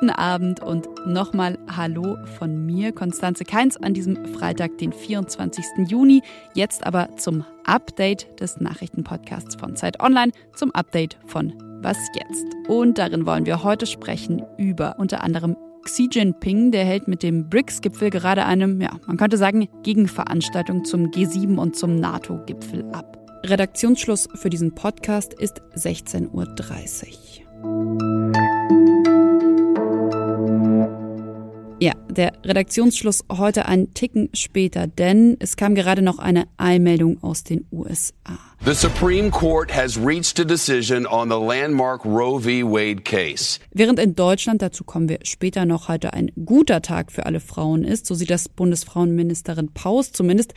Guten Abend und nochmal Hallo von mir, Konstanze Keins, an diesem Freitag, den 24. Juni. Jetzt aber zum Update des Nachrichtenpodcasts von Zeit Online, zum Update von Was jetzt? Und darin wollen wir heute sprechen über unter anderem Xi Jinping, der hält mit dem BRICS-Gipfel gerade eine, ja, man könnte sagen, Gegenveranstaltung zum G7 und zum NATO-Gipfel ab. Redaktionsschluss für diesen Podcast ist 16.30 Uhr. Ja, der Redaktionsschluss heute ein Ticken später, denn es kam gerade noch eine Eilmeldung aus den USA. The Supreme Court has reached a decision on the landmark Roe v. Wade case. Während in Deutschland, dazu kommen wir später noch, heute ein guter Tag für alle Frauen ist, so sieht das Bundesfrauenministerin Paus zumindest,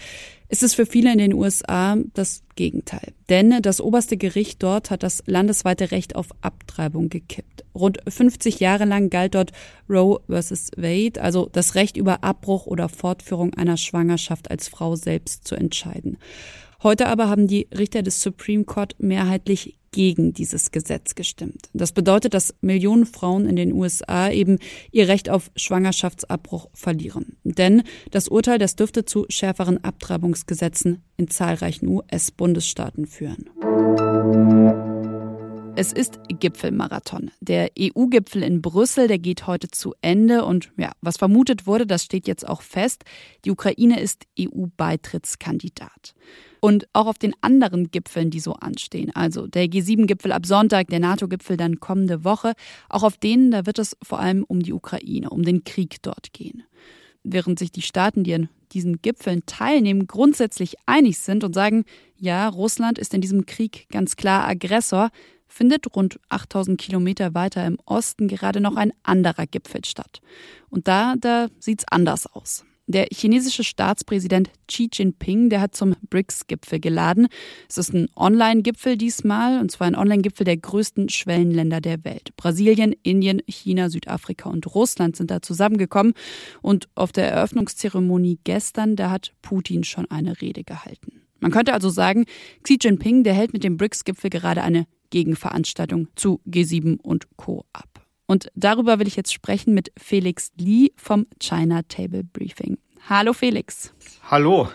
ist es für viele in den USA das Gegenteil. Denn das oberste Gericht dort hat das landesweite Recht auf Abtreibung gekippt. Rund 50 Jahre lang galt dort Roe versus Wade, also das Recht über Abbruch oder Fortführung einer Schwangerschaft als Frau selbst zu entscheiden. Heute aber haben die Richter des Supreme Court mehrheitlich gegen dieses Gesetz gestimmt. Das bedeutet, dass Millionen Frauen in den USA eben ihr Recht auf Schwangerschaftsabbruch verlieren. Denn das Urteil, das dürfte zu schärferen Abtreibungsgesetzen in zahlreichen US-Bundesstaaten führen. Es ist Gipfelmarathon. Der EU-Gipfel in Brüssel, der geht heute zu Ende und ja, was vermutet wurde, das steht jetzt auch fest. Die Ukraine ist EU-Beitrittskandidat. Und auch auf den anderen Gipfeln, die so anstehen, also der G7-Gipfel ab Sonntag, der NATO-Gipfel dann kommende Woche, auch auf denen, da wird es vor allem um die Ukraine, um den Krieg dort gehen. Während sich die Staaten, die an diesen Gipfeln teilnehmen, grundsätzlich einig sind und sagen, ja, Russland ist in diesem Krieg ganz klar Aggressor, findet rund 8000 Kilometer weiter im Osten gerade noch ein anderer Gipfel statt. Und da, da sieht's anders aus. Der chinesische Staatspräsident Xi Jinping, der hat zum BRICS-Gipfel geladen. Es ist ein Online-Gipfel diesmal, und zwar ein Online-Gipfel der größten Schwellenländer der Welt. Brasilien, Indien, China, Südafrika und Russland sind da zusammengekommen. Und auf der Eröffnungszeremonie gestern, da hat Putin schon eine Rede gehalten. Man könnte also sagen, Xi Jinping, der hält mit dem BRICS-Gipfel gerade eine Gegenveranstaltung zu G7 und Co. ab. Und darüber will ich jetzt sprechen mit Felix Lee vom China Table Briefing. Hallo Felix. Hallo.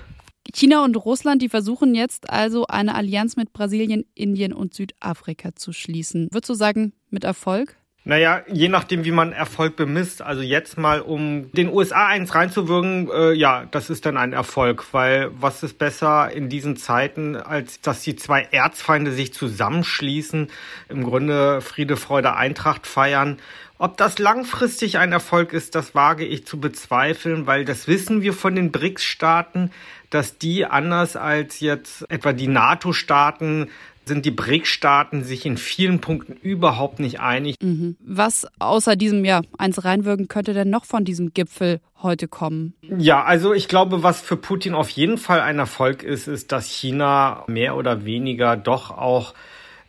China und Russland, die versuchen jetzt also eine Allianz mit Brasilien, Indien und Südafrika zu schließen. Würdest du sagen, mit Erfolg? Naja, je nachdem, wie man Erfolg bemisst. Also jetzt mal, um den USA eins reinzuwirken, äh, ja, das ist dann ein Erfolg, weil was ist besser in diesen Zeiten, als dass die zwei Erzfeinde sich zusammenschließen, im Grunde Friede, Freude, Eintracht feiern. Ob das langfristig ein Erfolg ist, das wage ich zu bezweifeln, weil das wissen wir von den BRICS-Staaten, dass die anders als jetzt etwa die NATO-Staaten sind die BRIC-Staaten sich in vielen Punkten überhaupt nicht einig. Mhm. Was außer diesem ja eins reinwirken könnte denn noch von diesem Gipfel heute kommen? Ja, also ich glaube, was für Putin auf jeden Fall ein Erfolg ist, ist, dass China mehr oder weniger doch auch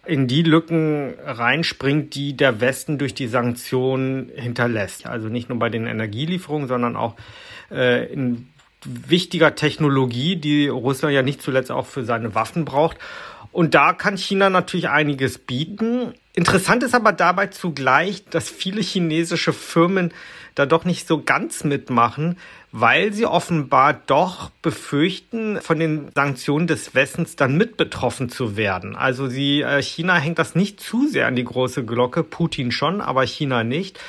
in die Lücken reinspringt, die der Westen durch die Sanktionen hinterlässt. Also nicht nur bei den Energielieferungen, sondern auch äh, in wichtiger Technologie, die Russland ja nicht zuletzt auch für seine Waffen braucht. Und da kann China natürlich einiges bieten. Interessant ist aber dabei zugleich, dass viele chinesische Firmen da doch nicht so ganz mitmachen, weil sie offenbar doch befürchten, von den Sanktionen des Westens dann mit betroffen zu werden. Also sie, äh, China hängt das nicht zu sehr an die große Glocke, Putin schon, aber China nicht.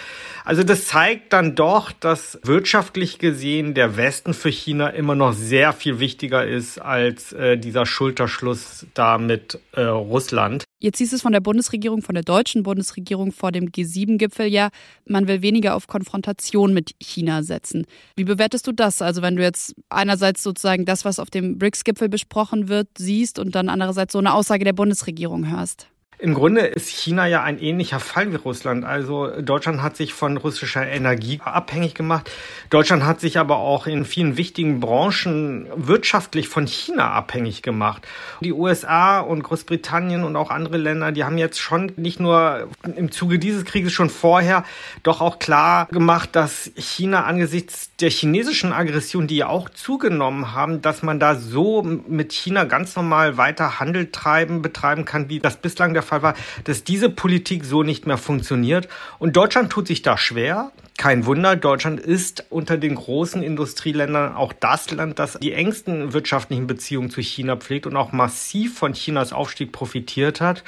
Also das zeigt dann doch, dass wirtschaftlich gesehen der Westen für China immer noch sehr viel wichtiger ist als äh, dieser Schulterschluss da mit äh, Russland. Jetzt hieß es von der Bundesregierung, von der deutschen Bundesregierung vor dem G7-Gipfel ja, man will weniger auf Konfrontation mit China setzen. Wie bewertest du das? Also wenn du jetzt einerseits sozusagen das, was auf dem BRICS-Gipfel besprochen wird, siehst und dann andererseits so eine Aussage der Bundesregierung hörst? Im Grunde ist China ja ein ähnlicher Fall wie Russland. Also Deutschland hat sich von russischer Energie abhängig gemacht. Deutschland hat sich aber auch in vielen wichtigen Branchen wirtschaftlich von China abhängig gemacht. Die USA und Großbritannien und auch andere Länder, die haben jetzt schon nicht nur im Zuge dieses Krieges schon vorher doch auch klar gemacht, dass China angesichts der chinesischen Aggression, die ja auch zugenommen haben, dass man da so mit China ganz normal weiter Handel treiben, betreiben kann, wie das bislang der Fall war, dass diese Politik so nicht mehr funktioniert. Und Deutschland tut sich da schwer. Kein Wunder, Deutschland ist unter den großen Industrieländern auch das Land, das die engsten wirtschaftlichen Beziehungen zu China pflegt und auch massiv von Chinas Aufstieg profitiert hat.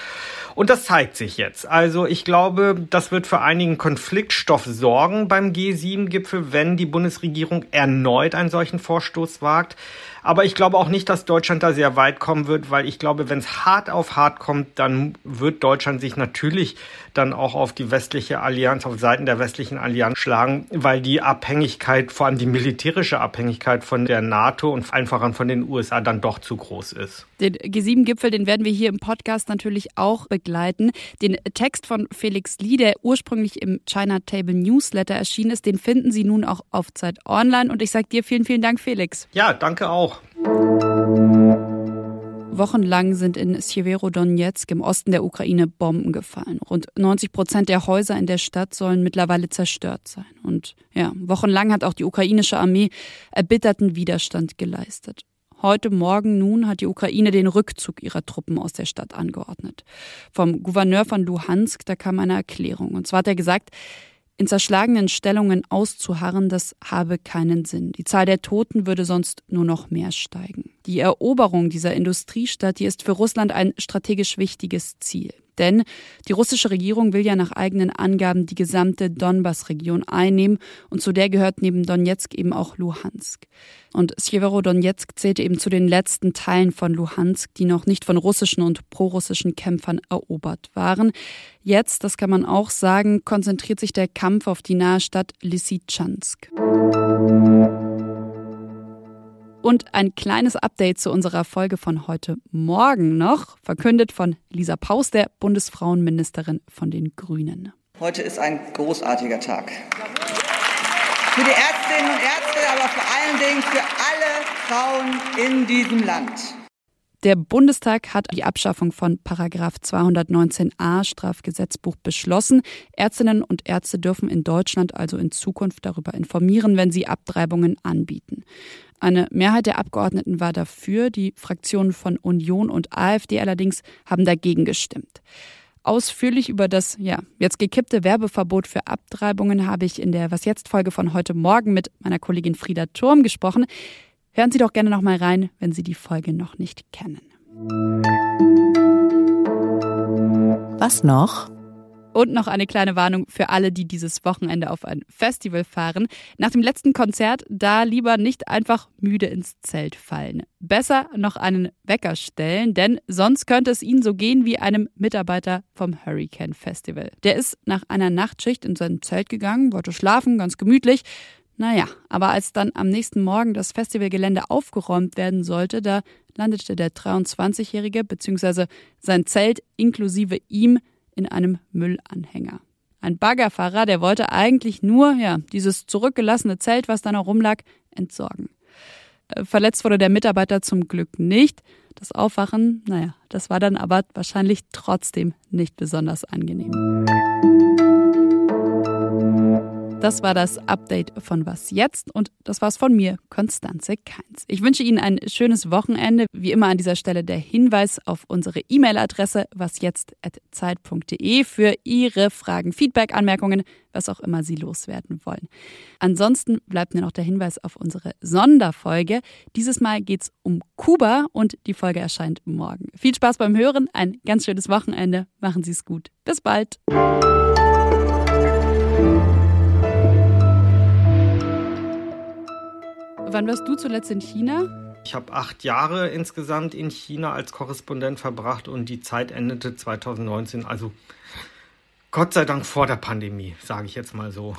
Und das zeigt sich jetzt. Also ich glaube, das wird für einigen Konfliktstoff sorgen beim G7-Gipfel, wenn die Bundesregierung erneut einen solchen Vorstoß wagt. Aber ich glaube auch nicht, dass Deutschland da sehr weit kommen wird, weil ich glaube, wenn es hart auf hart kommt, dann wird Deutschland sich natürlich dann auch auf die westliche Allianz, auf Seiten der westlichen Allianz schlagen, weil die Abhängigkeit, vor allem die militärische Abhängigkeit von der NATO und einfach von den USA dann doch zu groß ist. Den G7-Gipfel, den werden wir hier im Podcast natürlich auch begleiten. Den Text von Felix Lee, der ursprünglich im China Table Newsletter erschienen ist, den finden Sie nun auch auf Zeit Online. Und ich sage dir vielen, vielen Dank, Felix. Ja, danke auch. Wochenlang sind in Sjeverodonetsk im Osten der Ukraine Bomben gefallen. Rund 90 Prozent der Häuser in der Stadt sollen mittlerweile zerstört sein. Und ja, wochenlang hat auch die ukrainische Armee erbitterten Widerstand geleistet. Heute Morgen nun hat die Ukraine den Rückzug ihrer Truppen aus der Stadt angeordnet. Vom Gouverneur von Luhansk, da kam eine Erklärung. Und zwar hat er gesagt, in zerschlagenen Stellungen auszuharren, das habe keinen Sinn. Die Zahl der Toten würde sonst nur noch mehr steigen. Die Eroberung dieser Industriestadt, die ist für Russland ein strategisch wichtiges Ziel. Denn die russische Regierung will ja nach eigenen Angaben die gesamte Donbass-Region einnehmen und zu der gehört neben Donetsk eben auch Luhansk. Und Sjeverodonetsk zählte eben zu den letzten Teilen von Luhansk, die noch nicht von russischen und prorussischen Kämpfern erobert waren. Jetzt, das kann man auch sagen, konzentriert sich der Kampf auf die nahe Stadt Lysychansk. Und ein kleines Update zu unserer Folge von heute Morgen noch, verkündet von Lisa Paus, der Bundesfrauenministerin von den Grünen. Heute ist ein großartiger Tag. Für die Ärztinnen und Ärzte, aber vor allen Dingen für alle Frauen in diesem Land. Der Bundestag hat die Abschaffung von Paragraph 219a Strafgesetzbuch beschlossen. Ärztinnen und Ärzte dürfen in Deutschland also in Zukunft darüber informieren, wenn sie Abtreibungen anbieten. Eine Mehrheit der Abgeordneten war dafür, die Fraktionen von Union und AfD allerdings haben dagegen gestimmt. Ausführlich über das ja, jetzt gekippte Werbeverbot für Abtreibungen habe ich in der Was jetzt Folge von heute Morgen mit meiner Kollegin Frieda Turm gesprochen. Hören Sie doch gerne noch mal rein, wenn Sie die Folge noch nicht kennen. Was noch? Und noch eine kleine Warnung für alle, die dieses Wochenende auf ein Festival fahren. Nach dem letzten Konzert da lieber nicht einfach müde ins Zelt fallen. Besser noch einen Wecker stellen, denn sonst könnte es Ihnen so gehen wie einem Mitarbeiter vom Hurricane Festival. Der ist nach einer Nachtschicht in sein Zelt gegangen, wollte schlafen, ganz gemütlich. Naja, aber als dann am nächsten Morgen das Festivalgelände aufgeräumt werden sollte, da landete der 23-Jährige bzw. sein Zelt inklusive ihm in einem Müllanhänger. Ein Baggerfahrer, der wollte eigentlich nur, ja, dieses zurückgelassene Zelt, was da noch rumlag, entsorgen. Äh, verletzt wurde der Mitarbeiter zum Glück nicht. Das Aufwachen, naja, das war dann aber wahrscheinlich trotzdem nicht besonders angenehm. Das war das Update von Was jetzt und das war's von mir, Konstanze Keins. Ich wünsche Ihnen ein schönes Wochenende. Wie immer an dieser Stelle der Hinweis auf unsere E-Mail-Adresse wasjetzt@zeit.de für Ihre Fragen, Feedback, Anmerkungen, was auch immer Sie loswerden wollen. Ansonsten bleibt mir noch der Hinweis auf unsere Sonderfolge. Dieses Mal geht's um Kuba und die Folge erscheint morgen. Viel Spaß beim Hören, ein ganz schönes Wochenende. Machen Sie es gut. Bis bald. Wann warst du zuletzt in China? Ich habe acht Jahre insgesamt in China als Korrespondent verbracht und die Zeit endete 2019. Also Gott sei Dank vor der Pandemie, sage ich jetzt mal so.